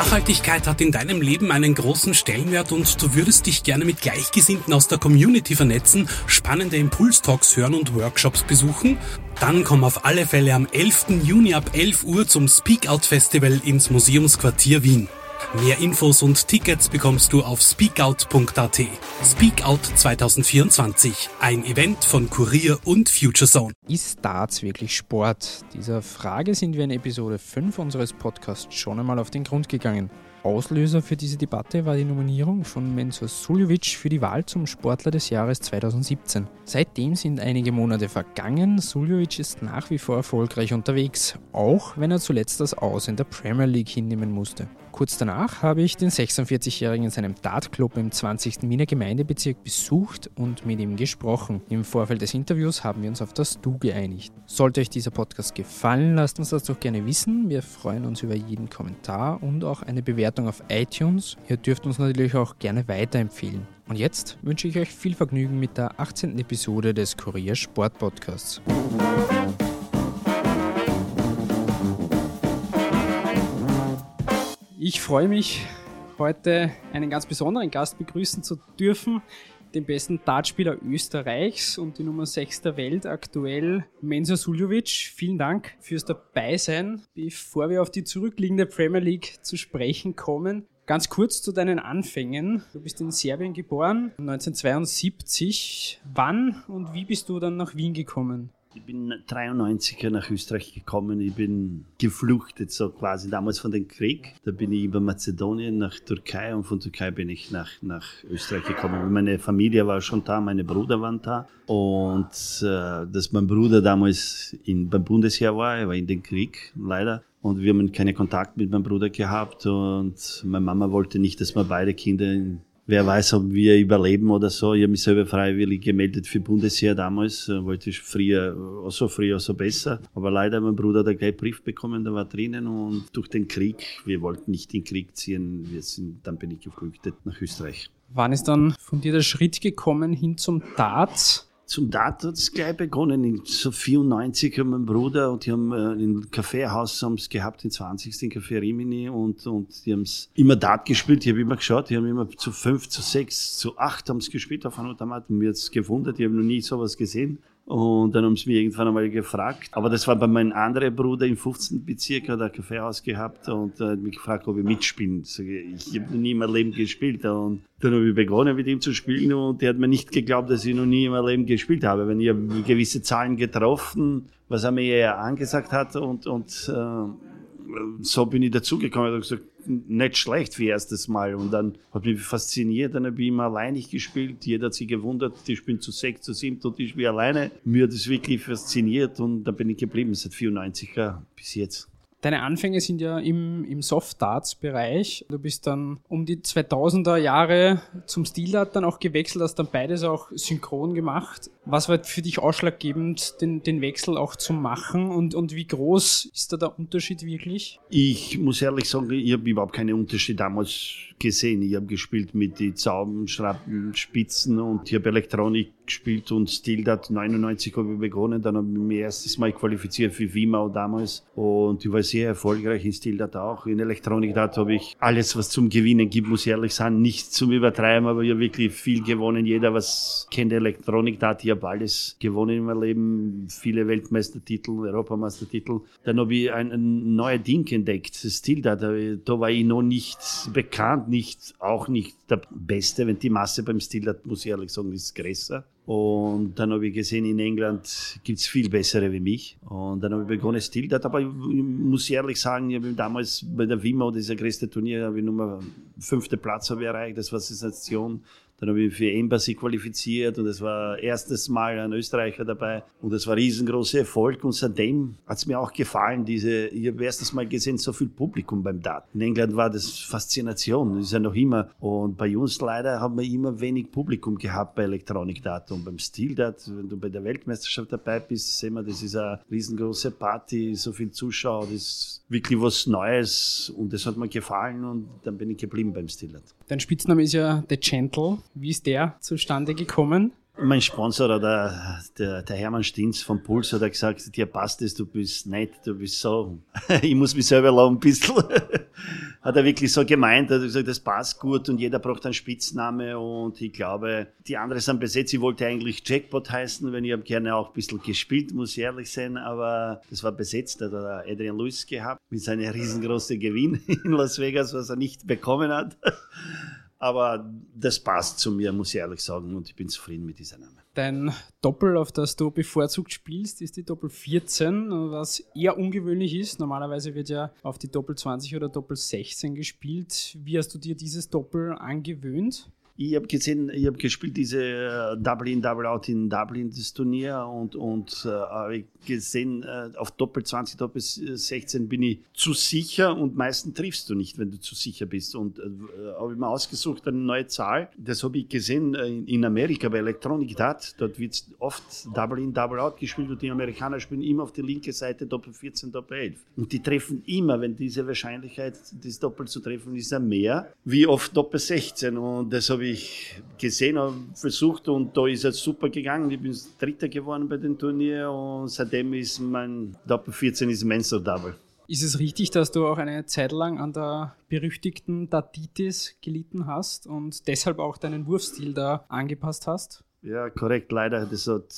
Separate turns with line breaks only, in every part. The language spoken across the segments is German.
Nachhaltigkeit hat in deinem Leben einen großen Stellenwert und du würdest dich gerne mit Gleichgesinnten aus der Community vernetzen, spannende Impulstalks hören und Workshops besuchen? Dann komm auf alle Fälle am 11. Juni ab 11 Uhr zum Speak Out Festival ins Museumsquartier Wien. Mehr Infos und Tickets bekommst du auf speakout.at. Speakout 2024, ein Event von Kurier und Futurezone.
Ist Darts wirklich Sport? Dieser Frage sind wir in Episode 5 unseres Podcasts schon einmal auf den Grund gegangen. Auslöser für diese Debatte war die Nominierung von Mensur Suljovic für die Wahl zum Sportler des Jahres 2017. Seitdem sind einige Monate vergangen. Suljovic ist nach wie vor erfolgreich unterwegs, auch wenn er zuletzt das Aus in der Premier League hinnehmen musste. Kurz danach habe ich den 46-Jährigen in seinem Dartclub im 20. Wiener Gemeindebezirk besucht und mit ihm gesprochen. Im Vorfeld des Interviews haben wir uns auf das Du geeinigt. Sollte euch dieser Podcast gefallen, lasst uns das doch gerne wissen. Wir freuen uns über jeden Kommentar und auch eine Bewertung auf iTunes. Ihr dürft uns natürlich auch gerne weiterempfehlen. Und jetzt wünsche ich euch viel Vergnügen mit der 18. Episode des Kurier Sport Podcasts. Ich freue mich, heute einen ganz besonderen Gast begrüßen zu dürfen, den besten Dartspieler Österreichs und die Nummer 6 der Welt aktuell, Mensur Suljovic. Vielen Dank fürs Dabeisein. Bevor wir auf die zurückliegende Premier League zu sprechen kommen, Ganz kurz zu deinen Anfängen. Du bist in Serbien geboren, 1972. Wann und wie bist du dann nach Wien gekommen?
Ich bin 93 nach Österreich gekommen. Ich bin gefluchtet, so quasi damals von dem Krieg. Da bin ich über Mazedonien nach Türkei und von Türkei bin ich nach, nach Österreich gekommen. Meine Familie war schon da, meine Brüder waren da. Und äh, dass mein Bruder damals in, beim Bundesheer war, er war in den Krieg, leider. Und wir haben keinen Kontakt mit meinem Bruder gehabt. Und meine Mama wollte nicht, dass wir beide Kinder in wer weiß, ob wir überleben oder so. Ich habe mich selber freiwillig gemeldet für Bundesheer damals, äh, wollte ich früher, äh, so früher, so besser. Aber leider, mein Bruder hat einen gleich Brief bekommen, der war drinnen und durch den Krieg, wir wollten nicht in den Krieg ziehen, wir sind, dann bin ich geflüchtet nach Österreich.
Wann ist dann von dir der Schritt gekommen hin zum Darts?
Zum hat es gleich begonnen. In so 94 haben mein Bruder und die haben äh, im Kaffeehaus haben es gehabt, den 20. den Café Rimini und, und die haben es immer Dart gespielt. Ich habe immer geschaut, die haben immer zu 5, zu 6, zu 8 haben es gespielt auf einem Automat. Mir hat es gewundert, ich habe noch nie sowas gesehen. Und dann haben sie mich irgendwann einmal gefragt. Aber das war bei meinem anderen Bruder im 15. Bezirk, hat ein Kaffeehaus gehabt und hat mich gefragt, ob ich mitspielen. Ich, habe noch nie in meinem Leben gespielt. Und dann habe ich begonnen mit ihm zu spielen und der hat mir nicht geglaubt, dass ich noch nie in meinem Leben gespielt habe. Wenn ich gewisse Zahlen getroffen, was er mir eher angesagt hat und, und äh, so bin ich dazugekommen. Ich habe gesagt, nicht schlecht für erstes Mal. Und dann hat mich fasziniert, dann habe ich immer alleinig gespielt. Jeder hat sich gewundert, die spielen zu sechs, zu sieben und ich spiele alleine. Mir hat es wirklich fasziniert und da bin ich geblieben seit 94 Jahren bis jetzt.
Deine Anfänge sind ja im, im Soft-Darts-Bereich. Du bist dann um die 2000er Jahre zum Stil-Dart dann auch gewechselt, hast dann beides auch synchron gemacht. Was war für dich ausschlaggebend, den, den Wechsel auch zu machen und, und wie groß ist da der Unterschied wirklich?
Ich muss ehrlich sagen, ich habe überhaupt keinen Unterschied damals gesehen. Ich habe gespielt mit den Zauben, Schrappen, Spitzen und ich habe Elektronik gespielt und Stildat 99 habe ich begonnen. Dann habe ich mich erstes Mal qualifiziert für Vimao damals und ich war sehr erfolgreich in Stildat auch. In Elektronik habe ich alles, was zum Gewinnen gibt, muss ich ehrlich sagen, nicht zum Übertreiben, aber ich habe wirklich viel gewonnen. Jeder, was kennt Elektronik dat, ich habe alles gewonnen in meinem Leben. Viele Weltmeistertitel, Europameistertitel. Dann habe ich ein, ein neues Ding entdeckt, Stildat. Da war ich noch nicht bekannt, nicht, auch nicht der Beste, wenn die Masse beim Stildat, muss ich ehrlich sagen, ist größer. Und dann habe ich gesehen, in England gibt es viel bessere wie mich. Und dann habe ich begonnen, Stildat. Aber ich muss ehrlich sagen, ich habe damals bei der WIMO, dieser größte Turnier, habe ich Nummer fünfte Platz habe ich erreicht. Das war Sensation. Dann habe ich für Embassy qualifiziert und es war erstes Mal ein Österreicher dabei und es war riesengroßer Erfolg und seitdem hat es mir auch gefallen, diese, ich habe erstes Mal gesehen, so viel Publikum beim Dart. In England war das Faszination, das ist ja noch immer und bei uns leider haben wir immer wenig Publikum gehabt bei Elektronik Dart und beim Stil Dart, wenn du bei der Weltmeisterschaft dabei bist, sehen wir, das ist eine riesengroße Party, so viel Zuschauer, das ist wirklich was Neues und das hat mir gefallen und dann bin ich geblieben beim Stil Dart.
Dein Spitzname ist ja The Gentle. Wie ist der zustande gekommen?
Mein Sponsor, der, der, der Hermann Stinz vom Puls, hat gesagt, dir passt es, du bist nett, du bist so. ich muss mich selber lachen ein bisschen. hat er wirklich so gemeint, hat gesagt, das passt gut und jeder braucht einen Spitzname und ich glaube, die anderen sind besetzt. Ich wollte eigentlich Jackpot heißen, wenn ich gerne auch ein bisschen gespielt, muss ich ehrlich sein, aber das war besetzt, hat er Adrian Lewis gehabt mit seinem riesengroßen Gewinn in Las Vegas, was er nicht bekommen hat. Aber das passt zu mir, muss ich ehrlich sagen, und ich bin zufrieden mit dieser Name.
Dein Doppel, auf das du bevorzugt spielst, ist die Doppel 14, was eher ungewöhnlich ist. Normalerweise wird ja auf die Doppel 20 oder Doppel 16 gespielt. Wie hast du dir dieses Doppel angewöhnt?
Ich habe gesehen, ich habe gespielt diese äh, Double in Double Out in Dublin, das Turnier und, und äh, habe gesehen, äh, auf Doppel 20, Doppel 16 bin ich zu sicher und meistens triffst du nicht, wenn du zu sicher bist. Und äh, habe ich mir ausgesucht eine neue Zahl. Das habe ich gesehen äh, in Amerika bei Electronic Dart. Dort wird oft Double in Double Out gespielt und die Amerikaner spielen immer auf die linke Seite Doppel 14, Doppel 11. Und die treffen immer, wenn diese Wahrscheinlichkeit, das Doppel zu treffen, ist ja mehr, wie oft Doppel 16. Und das habe ich ich gesehen versucht und da ist es super gegangen. Ich bin Dritter geworden bei dem Turnier und seitdem ist mein Doppel 14 ist Mensa Double.
Ist es richtig, dass du auch eine Zeit lang an der berüchtigten Datitis gelitten hast und deshalb auch deinen Wurfstil da angepasst hast?
Ja, korrekt, leider. Das hat,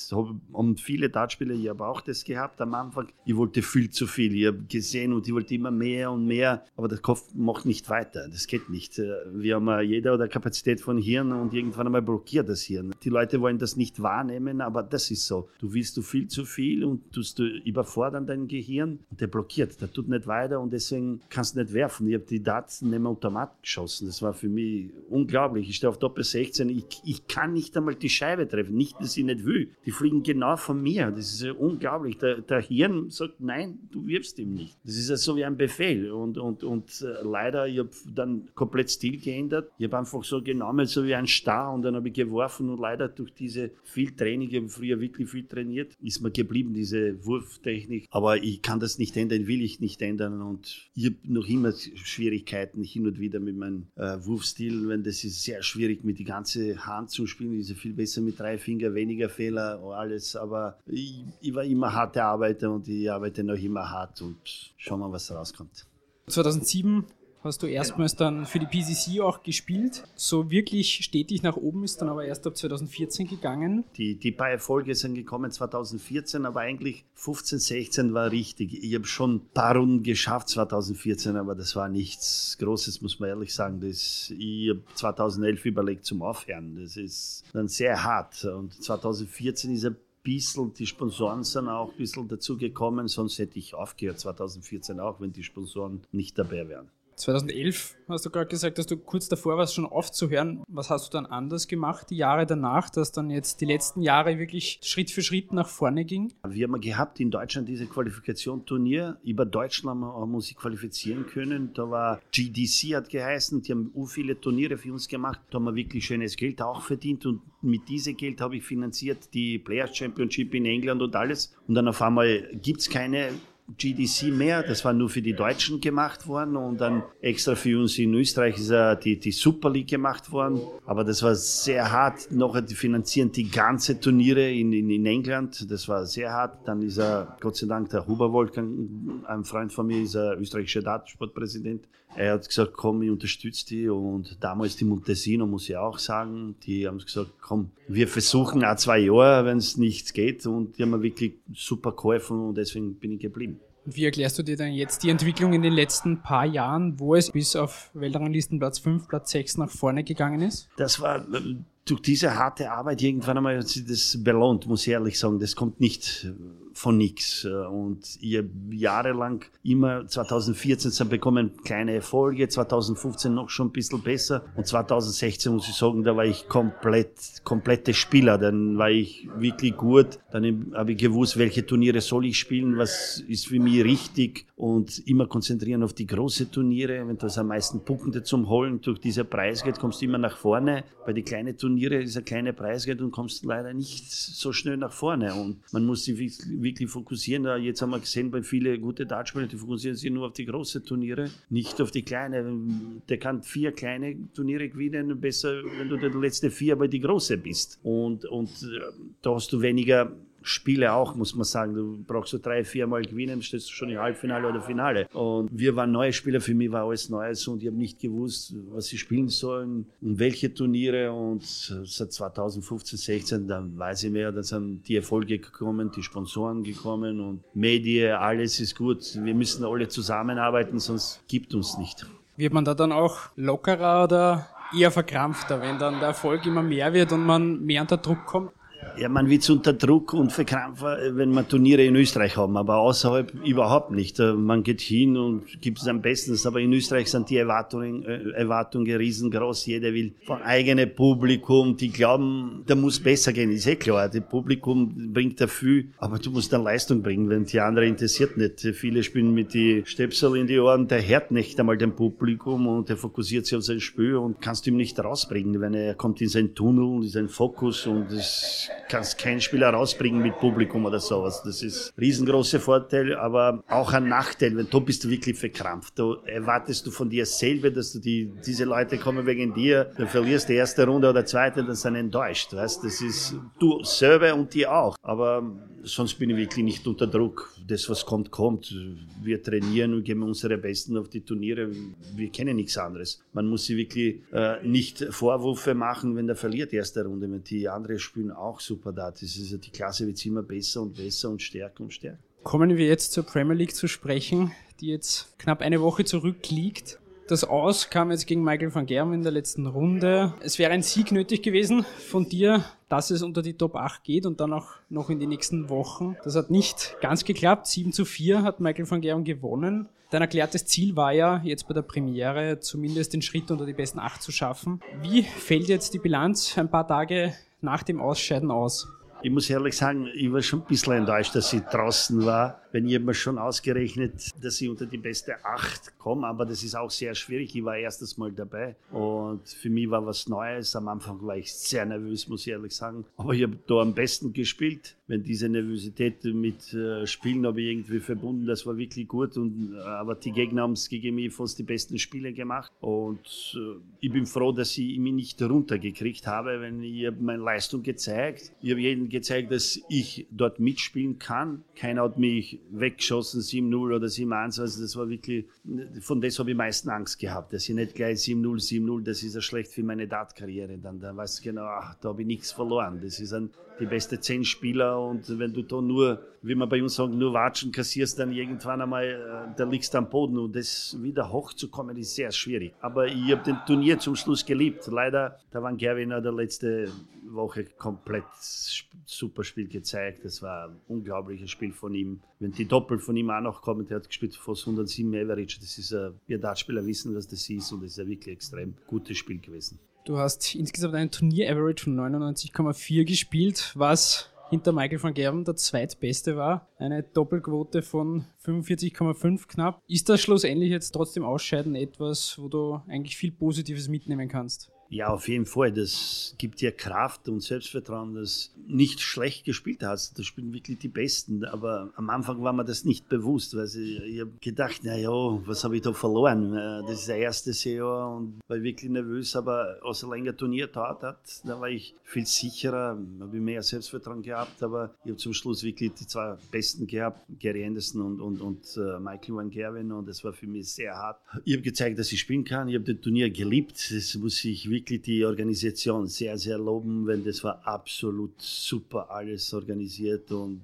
haben viele Dartspieler, ich habe auch das gehabt am Anfang. Ich wollte viel zu viel. Ich habe gesehen und ich wollte immer mehr und mehr, aber der Kopf macht nicht weiter. Das geht nicht. Wir haben jeder oder Kapazität von Hirn und irgendwann einmal blockiert das Hirn. Die Leute wollen das nicht wahrnehmen, aber das ist so. Du willst du viel zu viel und tust du überfordern dein Gehirn und der blockiert. Der tut nicht weiter und deswegen kannst du nicht werfen. Ich habe die Darts neben Automat geschossen. Das war für mich unglaublich. Ich stehe auf Doppel 16. Ich, ich kann nicht einmal die Scheibe Scheibe treffen. Nicht, dass ich nicht will. Die fliegen genau von mir. Das ist ja unglaublich. Der, der Hirn sagt, nein, du wirfst ihm nicht. Das ist ja so wie ein Befehl. Und, und, und äh, leider, ich habe dann komplett Stil geändert. Ich habe einfach so genommen, so wie ein Star und dann habe ich geworfen und leider durch diese viel Training, ich habe früher wirklich viel trainiert, ist mir geblieben, diese Wurftechnik. Aber ich kann das nicht ändern, will ich nicht ändern und ich habe noch immer Schwierigkeiten hin und wieder mit meinem äh, Wurfstil, wenn das ist sehr schwierig mit die ganze Hand zu spielen, ist ja viel besser mit drei Finger, weniger Fehler, alles. Aber ich, ich war immer harte Arbeiter und ich arbeite noch immer hart und schauen wir, was rauskommt.
2007 hast du erstmals dann für die PCC auch gespielt. So wirklich stetig nach oben ist dann aber erst ab 2014 gegangen.
Die, die paar Erfolge sind gekommen 2014, aber eigentlich 15, 16 war richtig. Ich habe schon ein paar Runden geschafft 2014, aber das war nichts Großes, muss man ehrlich sagen. Das, ich habe 2011 überlegt zum Aufhören. Das ist dann sehr hart. Und 2014 ist ein bisschen, die Sponsoren sind auch ein bisschen dazu gekommen, sonst hätte ich aufgehört 2014 auch, wenn die Sponsoren nicht dabei wären.
2011 hast du gerade gesagt, dass du kurz davor warst, schon aufzuhören. Was hast du dann anders gemacht, die Jahre danach, dass dann jetzt die letzten Jahre wirklich Schritt für Schritt nach vorne ging?
Wir haben gehabt in Deutschland diese Qualifikation-Turnier. Über Deutschland haben wir uns qualifizieren können. Da war GDC hat geheißen, die haben u viele Turniere für uns gemacht. Da haben wir wirklich schönes Geld auch verdient und mit diesem Geld habe ich finanziert die Players Championship in England und alles. Und dann auf einmal gibt es keine GDC mehr, das war nur für die Deutschen gemacht worden und dann extra für uns in Österreich ist ja die, die Super League gemacht worden. Aber das war sehr hart. Noch finanzieren die ganze Turniere in, in, in England. Das war sehr hart. Dann ist er, Gott sei Dank, der Huber Wolfgang, ein Freund von mir, ist ein österreichischer Datensportpräsident. Er hat gesagt, komm, ich unterstütze die. Und damals die Montesino, muss ich auch sagen, die haben gesagt, komm, wir versuchen auch zwei Jahre, wenn es nichts geht. Und die haben mir wirklich super geholfen und deswegen bin ich geblieben.
Und wie erklärst du dir dann jetzt die Entwicklung in den letzten paar Jahren, wo es bis auf Weltranglistenplatz 5, Platz 6 nach vorne gegangen ist?
Das war durch diese harte Arbeit irgendwann einmal das belohnt, muss ich ehrlich sagen. Das kommt nicht von nichts. Und ich habe jahrelang immer 2014 sind bekommen kleine Erfolge, 2015 noch schon ein bisschen besser und 2016 muss ich sagen, da war ich komplett, komplette Spieler. Dann war ich wirklich gut. Dann habe ich gewusst, welche Turniere soll ich spielen, was ist für mich richtig und immer konzentrieren auf die großen Turniere. Wenn du am meisten Punkte zum Holen durch diese Preisgeld kommst du immer nach vorne. Bei den kleinen Turniere ist ein kleiner Preisgeld und kommst leider nicht so schnell nach vorne. Und man muss sich wirklich fokussieren. Jetzt haben wir gesehen, bei vielen guten Dartspieler, die fokussieren sich nur auf die großen Turniere, nicht auf die kleinen. Der kann vier kleine Turniere gewinnen, besser, wenn du der letzte vier bei die große bist. Und, und äh, da hast du weniger Spiele auch, muss man sagen. Du brauchst so drei, vier Mal gewinnen, stehst du schon im Halbfinale oder Finale. Und wir waren neue Spieler, für mich war alles Neues und ich habe nicht gewusst, was sie spielen sollen und welche Turniere. Und seit 2015, 16, dann weiß ich mehr, da sind die Erfolge gekommen, die Sponsoren gekommen und Medien, alles ist gut. Wir müssen alle zusammenarbeiten, sonst gibt uns nicht.
Wird man da dann auch lockerer oder eher verkrampfter, wenn dann der Erfolg immer mehr wird und man mehr unter Druck kommt?
Ja, man wird unter Druck und verkrampfen, wenn wir Turniere in Österreich haben, aber außerhalb überhaupt nicht. Äh, man geht hin und gibt es am besten, aber in Österreich sind die Erwartungen, äh, Erwartungen riesengroß. Jeder will von eigenem Publikum, die glauben, da muss besser gehen, ist eh klar. Das Publikum bringt da viel, aber du musst dann Leistung bringen, wenn die andere interessiert nicht. Viele spielen mit die Stöpsel in die Ohren, der hört nicht einmal dem Publikum und der fokussiert sich auf sein Spiel und kannst ihm nicht rausbringen, wenn er kommt in seinen Tunnel, in seinen Fokus und das kannst keinen Spieler rausbringen mit Publikum oder sowas. Das ist riesengroßer Vorteil, aber auch ein Nachteil, wenn du bist du wirklich verkrampft. Da erwartest du von dir selber, dass du die, diese Leute kommen wegen dir, dann verlierst die erste Runde oder zweite, dann sind enttäuscht, weißt? Das ist du selber und die auch. Aber sonst bin ich wirklich nicht unter Druck. Das, was kommt, kommt. Wir trainieren und geben unsere Besten auf die Turniere. Wir kennen nichts anderes. Man muss sich wirklich äh, nicht Vorwürfe machen, wenn der verliert, erste Runde. Die anderen spielen auch super da. Das ist, die Klasse wird immer besser und besser und stärker und stärker.
Kommen wir jetzt zur Premier League zu sprechen, die jetzt knapp eine Woche zurückliegt. Das Aus kam jetzt gegen Michael van Germ in der letzten Runde. Es wäre ein Sieg nötig gewesen von dir, dass es unter die Top 8 geht und dann auch noch in die nächsten Wochen. Das hat nicht ganz geklappt. 7 zu 4 hat Michael van Germ gewonnen. Dein erklärtes Ziel war ja, jetzt bei der Premiere zumindest den Schritt unter die besten 8 zu schaffen. Wie fällt jetzt die Bilanz ein paar Tage nach dem Ausscheiden aus?
Ich muss ehrlich sagen, ich war schon ein bisschen enttäuscht, dass ich draußen war wenn ich mir schon ausgerechnet, dass ich unter die beste acht komme, aber das ist auch sehr schwierig. Ich war erstes Mal dabei und für mich war was Neues. Am Anfang war ich sehr nervös, muss ich ehrlich sagen. Aber ich habe da am besten gespielt. Wenn diese Nervosität mit äh, Spielen habe ich irgendwie verbunden, das war wirklich gut. Und, äh, aber die Gegner haben es gegen mich fast die besten Spiele gemacht. Und äh, ich bin froh, dass ich mich nicht runtergekriegt habe, wenn ich meine Leistung gezeigt. Ich habe jedem gezeigt, dass ich dort mitspielen kann. Keiner hat mich weggeschossen, 7-0 oder 7-1. Also das war wirklich, von das habe ich meisten Angst gehabt, dass ich nicht gleich 7-0, 7-0, das ist ja schlecht für meine Dartkarriere. Dann, dann weißt du genau, ach, da habe ich nichts verloren. Das ist die beste zehn Spieler und wenn du da nur, wie man bei uns sagen, nur watschen kassierst, dann irgendwann einmal, äh, da liegst du am Boden und das wieder hochzukommen ist sehr schwierig. Aber ich habe den Turnier zum Schluss geliebt. Leider, da waren Gerwiner der letzte Woche komplett super Spiel gezeigt. Das war ein unglaubliches Spiel von ihm. Wenn die Doppel von ihm auch noch kommen, der hat gespielt fast 107 Average. Das ist ein, wir Dartspieler wissen, was das ist und das ist ein wirklich extrem gutes Spiel gewesen.
Du hast insgesamt einen Turnier-Average von 99,4 gespielt, was hinter Michael van Gerben der zweitbeste war. Eine Doppelquote von 45,5 knapp. Ist das schlussendlich jetzt trotzdem Ausscheiden etwas, wo du eigentlich viel Positives mitnehmen kannst?
Ja, auf jeden Fall. Das gibt dir Kraft und Selbstvertrauen, dass nicht schlecht gespielt hast. Das spielen wirklich die Besten. Aber am Anfang war mir das nicht bewusst, weil ich, ich habe gedacht, na ja, was habe ich da verloren? Äh, das ist der erste Jahr und war wirklich nervös. Aber als er länger Turnier tat hat, da war ich viel sicherer, habe ich mehr Selbstvertrauen gehabt. Aber ich habe zum Schluss wirklich die zwei Besten gehabt, Gary Anderson und, und, und uh, Michael Van Gerwen. Und das war für mich sehr hart. Ich habe gezeigt, dass ich spielen kann. Ich habe das Turnier geliebt. Das muss ich wirklich wirklich die Organisation sehr, sehr loben, weil das war absolut super alles organisiert und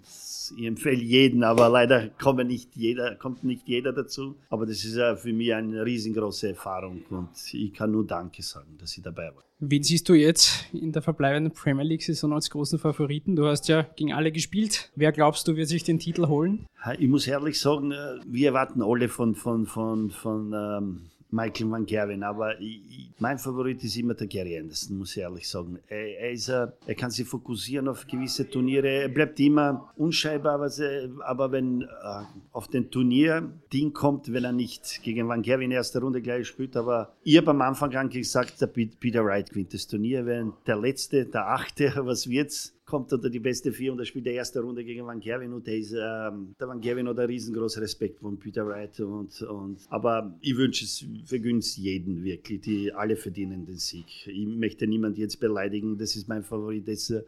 ich empfehle jeden, aber leider kommt nicht jeder, kommt nicht jeder dazu. Aber das ist ja für mich eine riesengroße Erfahrung und ich kann nur Danke sagen, dass ich dabei war.
Wen siehst du jetzt in der verbleibenden Premier League-Saison als großen Favoriten? Du hast ja gegen alle gespielt. Wer glaubst du, wird sich den Titel holen?
Ich muss ehrlich sagen, äh, wir erwarten alle von, von, von, von ähm, Michael Van Gerwen, aber ich, mein Favorit ist immer der Gary Anderson, muss ich ehrlich sagen. Er, er, ist, er kann sich fokussieren auf gewisse Turniere, er bleibt immer unscheinbar, aber wenn äh, auf den Turnier Ding kommt, wenn er nicht gegen Van Gerwen in erster Runde gleich spielt, aber ich habe am Anfang an gesagt, der Peter Wright gewinnt das Turnier, wenn der Letzte, der Achte, was wird's? Kommt unter die beste vier und er spielt die erste Runde gegen Van Gerwen und der ist, ähm, der Van Gerwen hat einen riesengroßen Respekt von Peter Wright und, und aber ich wünsche es, vergönne es jeden wirklich, die alle verdienen den Sieg. Ich möchte niemand jetzt beleidigen, das ist mein Favorit. Das, äh,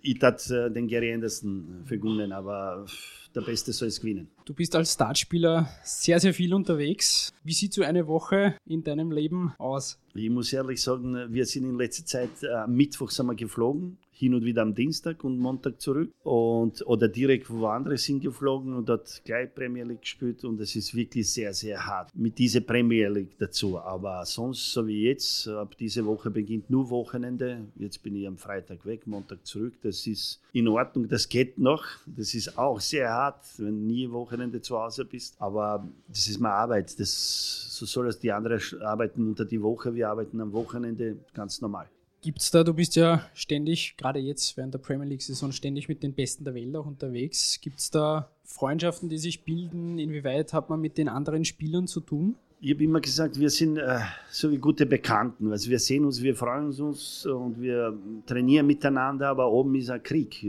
ich hat äh, den Gary Anderson vergönnen, aber der Beste soll es gewinnen.
Du bist als Startspieler sehr, sehr viel unterwegs. Wie sieht so eine Woche in deinem Leben aus?
Ich muss ehrlich sagen, wir sind in letzter Zeit, äh, Mittwoch sind wir geflogen, hin und wieder am Dienstag und Montag zurück. Und, oder direkt woanders hingeflogen und dort gleich Premier League gespielt. Und es ist wirklich sehr, sehr hart mit dieser Premier League dazu. Aber sonst, so wie jetzt, ab diese Woche beginnt nur Wochenende. Jetzt bin ich am Freitag weg, Montag zurück. Das ist in Ordnung, das geht noch. Das ist auch sehr hart, wenn nie Wochenende zu Hause bist. Aber das ist meine Arbeit. Das, so soll es die anderen arbeiten unter die Woche. Wir arbeiten am Wochenende ganz normal.
Gibt es da, du bist ja ständig, gerade jetzt während der Premier League-Saison, ständig mit den Besten der Welt auch unterwegs. Gibt es da Freundschaften, die sich bilden? Inwieweit hat man mit den anderen Spielern zu tun?
Ich habe immer gesagt, wir sind äh, so wie gute Bekannten. Also wir sehen uns, wir freuen uns und wir trainieren miteinander, aber oben ist ein Krieg.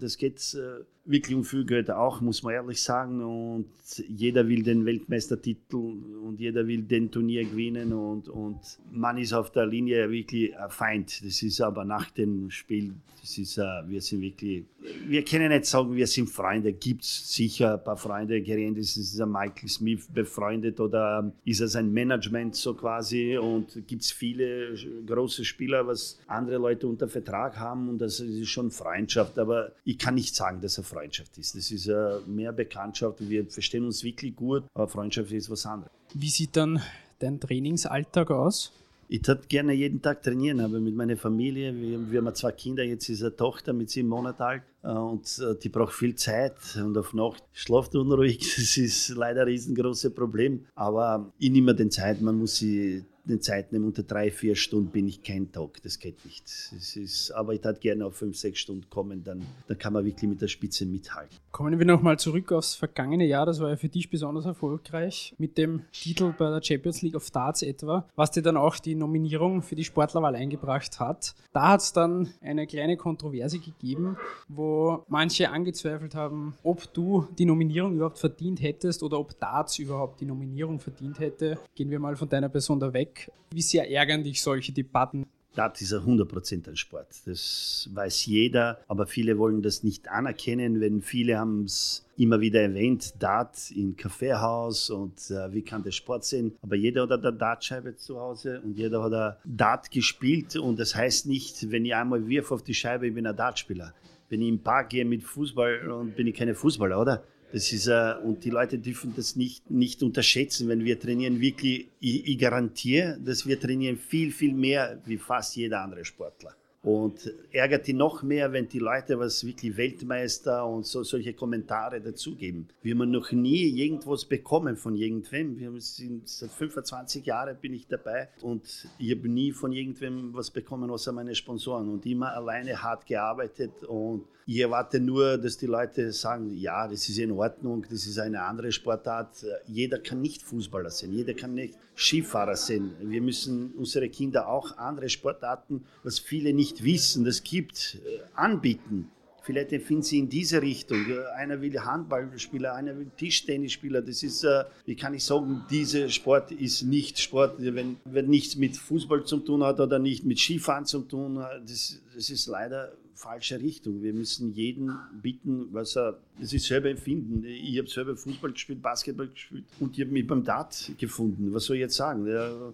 Das geht äh, wirklich um viel Geld auch, muss man ehrlich sagen. Und jeder will den Weltmeistertitel und jeder will den Turnier gewinnen. Und, und man ist auf der Linie wirklich ein Feind. Das ist aber nach dem Spiel, das ist, uh, wir sind wirklich, wir können nicht sagen, wir sind Freunde. Gibt es sicher ein paar Freunde. Gerend ist, ist Michael Smith befreundet oder ist er sein Management so quasi. Und gibt es viele große Spieler, was andere Leute unter Vertrag haben. Und das ist schon Freundschaft. Aber ich kann nicht sagen, dass er Freundschaft ist. Das ist äh, mehr Bekanntschaft. Wir verstehen uns wirklich gut, aber Freundschaft ist was anderes.
Wie sieht dann dein Trainingsalltag aus?
Ich würde gerne jeden Tag trainieren, aber mit meiner Familie, wir, wir haben zwei Kinder, jetzt ist eine Tochter mit sieben Monaten alt äh, und äh, die braucht viel Zeit und auf Nacht schlaft unruhig. Das ist leider ein riesengroßes Problem, aber ich nehme den Zeit, man muss sie den Zeit nehmen. Unter drei, vier Stunden bin ich kein Tag. Das geht nicht. Es ist, aber ich würde gerne auf fünf, sechs Stunden kommen, dann, dann kann man wirklich mit der Spitze mithalten.
Kommen wir nochmal zurück aufs vergangene Jahr. Das war ja für dich besonders erfolgreich mit dem Titel bei der Champions League of Darts etwa, was dir dann auch die Nominierung für die Sportlerwahl eingebracht hat. Da hat es dann eine kleine Kontroverse gegeben, wo manche angezweifelt haben, ob du die Nominierung überhaupt verdient hättest oder ob Darts überhaupt die Nominierung verdient hätte. Gehen wir mal von deiner Person da weg weg. Wie sehr ärgern dich solche Debatten?
Dart ist ja 100% ein Sport. Das weiß jeder, aber viele wollen das nicht anerkennen, wenn viele haben es immer wieder erwähnt, Dart im Kaffeehaus und äh, wie kann der Sport sein. Aber jeder hat eine Dartscheibe zu Hause und jeder hat eine Dart gespielt und das heißt nicht, wenn ich einmal wirf auf die Scheibe, ich bin ein Dartspieler. Wenn ich im Park gehe mit Fußball und bin ich keine Fußballer, oder? Das ist, äh, und die Leute dürfen das nicht, nicht unterschätzen, wenn wir trainieren. Wirklich, ich, ich garantiere, dass wir trainieren viel, viel mehr wie fast jeder andere Sportler. Und ärgert die noch mehr, wenn die Leute was wirklich Weltmeister und so, solche Kommentare dazugeben. Wir haben noch nie irgendwas bekommen von irgendwem. Wir sind seit 25 Jahren bin ich dabei und ich habe nie von irgendwem was bekommen, außer meine Sponsoren und immer alleine hart gearbeitet und ich erwarte nur, dass die Leute sagen, ja, das ist in Ordnung, das ist eine andere Sportart. Jeder kann nicht Fußballer sein, jeder kann nicht Skifahrer sein. Wir müssen unsere Kinder auch andere Sportarten, was viele nicht wissen, das gibt, äh, anbieten. Vielleicht finden sie in diese Richtung. Einer will Handballspieler, einer will Tischtennisspieler. Das ist, äh, wie kann ich sagen, dieser Sport ist nicht Sport, wenn, wenn nichts mit Fußball zu tun hat oder nicht mit Skifahren zu tun hat. Das, das ist leider falsche Richtung. Wir müssen jeden bitten, was er, ist selber empfinden. Ich habe selber Fußball gespielt, Basketball gespielt und ich habe mich beim Dart gefunden. Was soll ich jetzt sagen?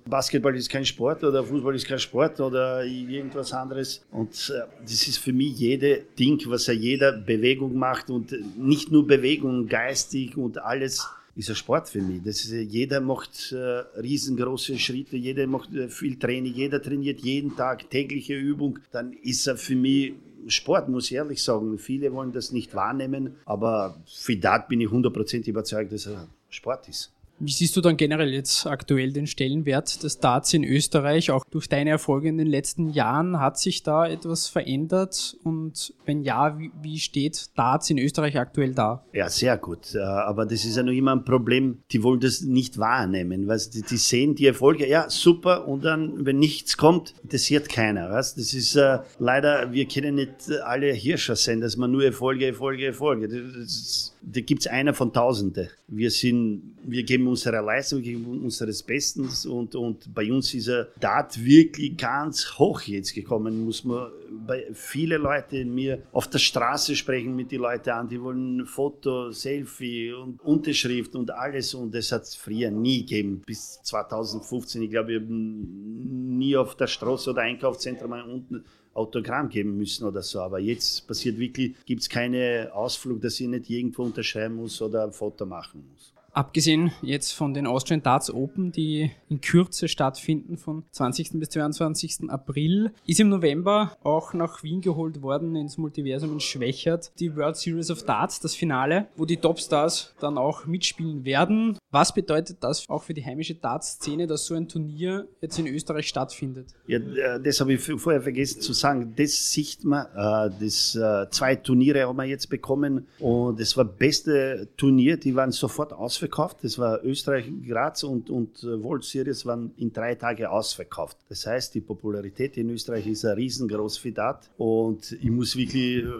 Basketball ist kein Sport oder Fußball ist kein Sport oder irgendwas anderes. Und äh, das ist für mich jede Ding, was er jeder Bewegung macht und nicht nur Bewegung, geistig und alles ist ein Sport für mich. Das ist, jeder macht äh, riesengroße Schritte, jeder macht äh, viel Training, jeder trainiert jeden Tag tägliche Übung. Dann ist er für mich Sport, muss ich ehrlich sagen. Viele wollen das nicht wahrnehmen, aber für das bin ich 100% überzeugt, dass er Sport ist.
Wie siehst du dann generell jetzt aktuell den Stellenwert des Darts in Österreich? Auch durch deine Erfolge in den letzten Jahren hat sich da etwas verändert? Und wenn ja, wie, wie steht Darts in Österreich aktuell da?
Ja, sehr gut. Äh, aber das ist ja noch immer ein Problem. Die wollen das nicht wahrnehmen. Weißt? Die, die sehen die Erfolge, ja, super. Und dann, wenn nichts kommt, interessiert keiner. Weißt? Das ist äh, leider, wir können nicht alle Hirscher sein, dass man nur Erfolge, Erfolge, Erfolge. Das, da gibt es einer von Tausende. Wir sind, wir geben unsere Leistung, wir geben unseres Bestens und, und bei uns ist er Dart wirklich ganz hoch jetzt gekommen, muss man bei viele Leute mir auf der Straße sprechen mit den Leuten an, die wollen Foto, Selfie und Unterschrift und alles und das hat es früher nie gegeben bis 2015. Ich glaube, wir haben nie auf der Straße oder Einkaufszentrum unten Autogramm geben müssen oder so. Aber jetzt passiert wirklich, gibt es keine Ausflug, dass ich nicht irgendwo unterschreiben muss oder ein Foto machen muss.
Abgesehen jetzt von den Austrian Darts Open, die in Kürze stattfinden von 20. bis 22. April, ist im November auch nach Wien geholt worden ins Multiversum in Schwächert die World Series of Darts, das Finale, wo die Topstars dann auch mitspielen werden. Was bedeutet das auch für die heimische Darts-Szene, dass so ein Turnier jetzt in Österreich stattfindet?
Ja, äh, das habe ich vorher vergessen zu sagen. Das sieht man, äh, das äh, zwei Turniere haben wir jetzt bekommen und es war das beste Turnier, die waren sofort ausverkauft ausverkauft. Das war Österreich, Graz und, und äh, World Series waren in drei Tagen ausverkauft. Das heißt, die Popularität in Österreich ist ein riesengroß für dat. Und ich muss wirklich äh,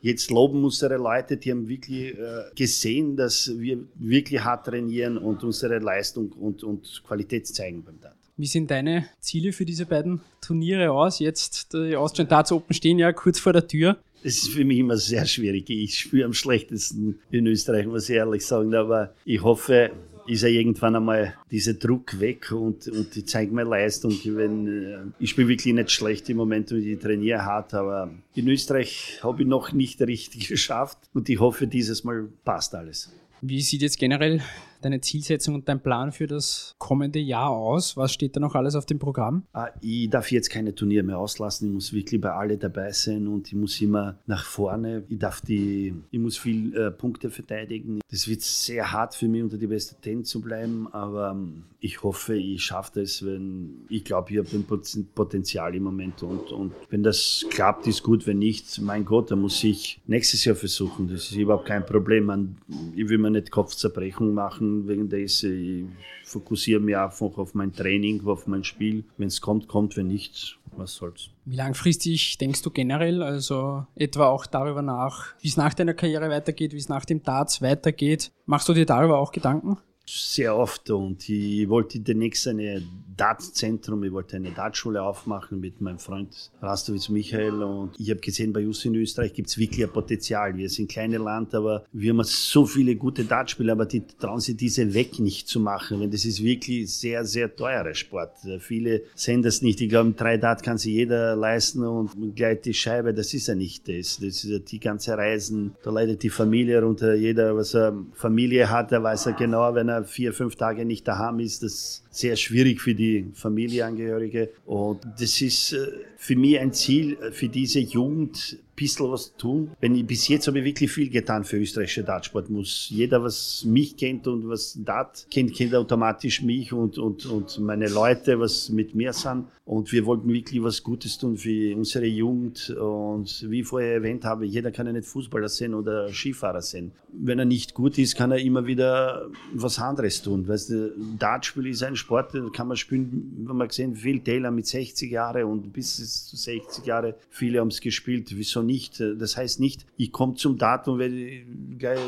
jetzt loben unsere Leute, die haben wirklich äh, gesehen, dass wir wirklich hart trainieren und unsere Leistung und, und Qualität zeigen beim Dart.
Wie sind deine Ziele für diese beiden Turniere aus? Jetzt die Austrian Darts Open stehen ja kurz vor der Tür.
Das ist für mich immer sehr schwierig. Ich spüre am schlechtesten in Österreich, muss ich ehrlich sagen. Aber ich hoffe, ist ja irgendwann einmal dieser Druck weg und, und ich zeige meine Leistung. Wenn, äh, ich spiele wirklich nicht schlecht im Moment und ich trainiere hart, aber in Österreich habe ich noch nicht richtig geschafft und ich hoffe, dieses Mal passt alles.
Wie sieht jetzt generell deine Zielsetzung und dein Plan für das kommende Jahr aus? Was steht da noch alles auf dem Programm?
Ah, ich darf jetzt keine Turniere mehr auslassen. Ich muss wirklich bei alle dabei sein und ich muss immer nach vorne. Ich darf die, ich muss viel äh, Punkte verteidigen. Das wird sehr hart für mich, unter die beste 10 zu bleiben, aber ähm, ich hoffe, ich schaffe das, wenn ich glaube, ich habe ein Potenzial im Moment und, und wenn das klappt, ist gut. Wenn nicht, mein Gott, dann muss ich nächstes Jahr versuchen. Das ist überhaupt kein Problem. Ich will mir nicht Kopfzerbrechen machen machen wegen dessen. Ich fokussiere mich einfach auf mein Training, auf mein Spiel. Wenn es kommt, kommt, wenn nicht, was soll's.
Wie langfristig denkst du generell, also etwa auch darüber nach, wie es nach deiner Karriere weitergeht, wie es nach dem Darts weitergeht? Machst du dir darüber auch Gedanken?
Sehr oft und ich wollte demnächst eine Dartzentrum, ich wollte eine Dartschule aufmachen mit meinem Freund Rastowitz Michael und ich habe gesehen, bei uns in Österreich gibt es wirklich ein Potenzial. Wir sind ein kleines Land, aber wir haben so viele gute Dartspieler, aber die trauen sich diese weg nicht zu machen, weil das ist wirklich sehr, sehr teurer Sport. Viele sehen das nicht. Ich glaube, drei Dart kann sich jeder leisten und gleich die Scheibe, das ist ja nicht das. Das ist die ganze Reisen, da leidet die Familie runter. Jeder, was er Familie hat, der weiß ja genau, wenn er vier, fünf Tage nicht daheim ist, das sehr schwierig für die Familienangehörige. Und das ist äh, für mich ein Ziel äh, für diese Jugend, bisschen was tun. Wenn ich, bis jetzt habe ich wirklich viel getan für österreichische Dartsport. Muss jeder, was mich kennt und was Dart kennt, kennt automatisch mich und, und, und meine Leute, was mit mir sind. Und wir wollten wirklich was Gutes tun für unsere Jugend. Und wie ich vorher erwähnt habe, jeder kann ja nicht Fußballer sein oder Skifahrer sein. Wenn er nicht gut ist, kann er immer wieder was anderes tun. Weißt du, Dartspiel ist ein Sport, da kann man spielen, wenn man gesehen, Phil Taylor mit 60 Jahren und bis zu 60 Jahre, viele haben es gespielt. Wieso nicht? Das heißt nicht, ich komme zum Dart und werde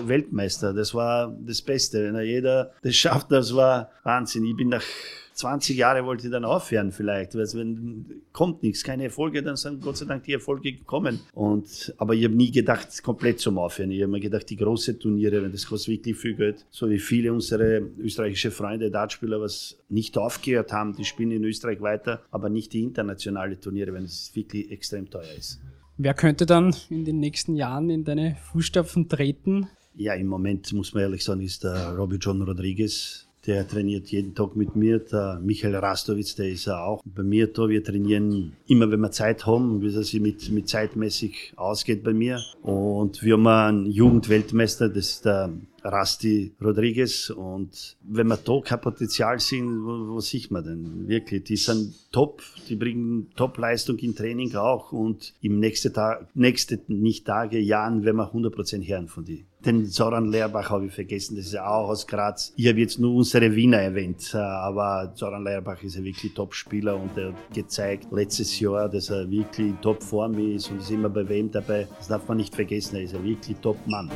Weltmeister. Das war das Beste. Wenn er jeder das schafft, das war Wahnsinn. Ich bin nach 20 Jahre wollte dann aufhören vielleicht, weil wenn kommt nichts, keine Erfolge, dann sind Gott sei Dank die Erfolge gekommen. Und, aber ich habe nie gedacht, komplett zum Aufhören. Ich habe mir gedacht, die großen Turniere, das kostet wirklich viel Geld. So wie viele unserer österreichische Freunde, Dartspieler, was nicht aufgehört haben, die spielen in Österreich weiter, aber nicht die internationalen Turniere, wenn es wirklich extrem teuer ist.
Wer könnte dann in den nächsten Jahren in deine Fußstapfen treten?
Ja, im Moment muss man ehrlich sagen, ist der Robbie John Rodriguez der trainiert jeden Tag mit mir. Der Michael Rastowitz, der ist auch bei mir da. Wir trainieren immer, wenn wir Zeit haben, wie es mit, mit zeitmäßig ausgeht bei mir. Und wir haben einen Jugendweltmeister, das ist der Rasti Rodriguez. Und wenn wir da kein Potenzial sind, wo, wo sieht man denn? Wirklich, die sind top, die bringen Top-Leistung im Training auch und im nächsten Tag, nächste, nicht Tage, Jahren, wenn wir 100% hören von die. Den Zoran Lehrbach habe ich vergessen, das ist ja auch aus Graz. Ich habe jetzt nur unsere Wiener erwähnt, aber Zoran Lehrbach ist ein wirklich Top-Spieler und er hat gezeigt letztes Jahr, dass er wirklich in Top-Form ist und ist immer bei wem dabei. Das darf man nicht vergessen, er ist ein wirklich Top-Mann.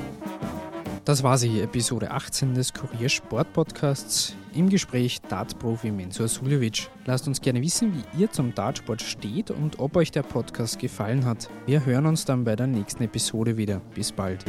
Das war sie, Episode 18 des Kurier Sport Podcasts. Im Gespräch Dartprofi Mensur Suljovic. Lasst uns gerne wissen, wie ihr zum Dartsport steht und ob euch der Podcast gefallen hat. Wir hören uns dann bei der nächsten Episode wieder. Bis bald.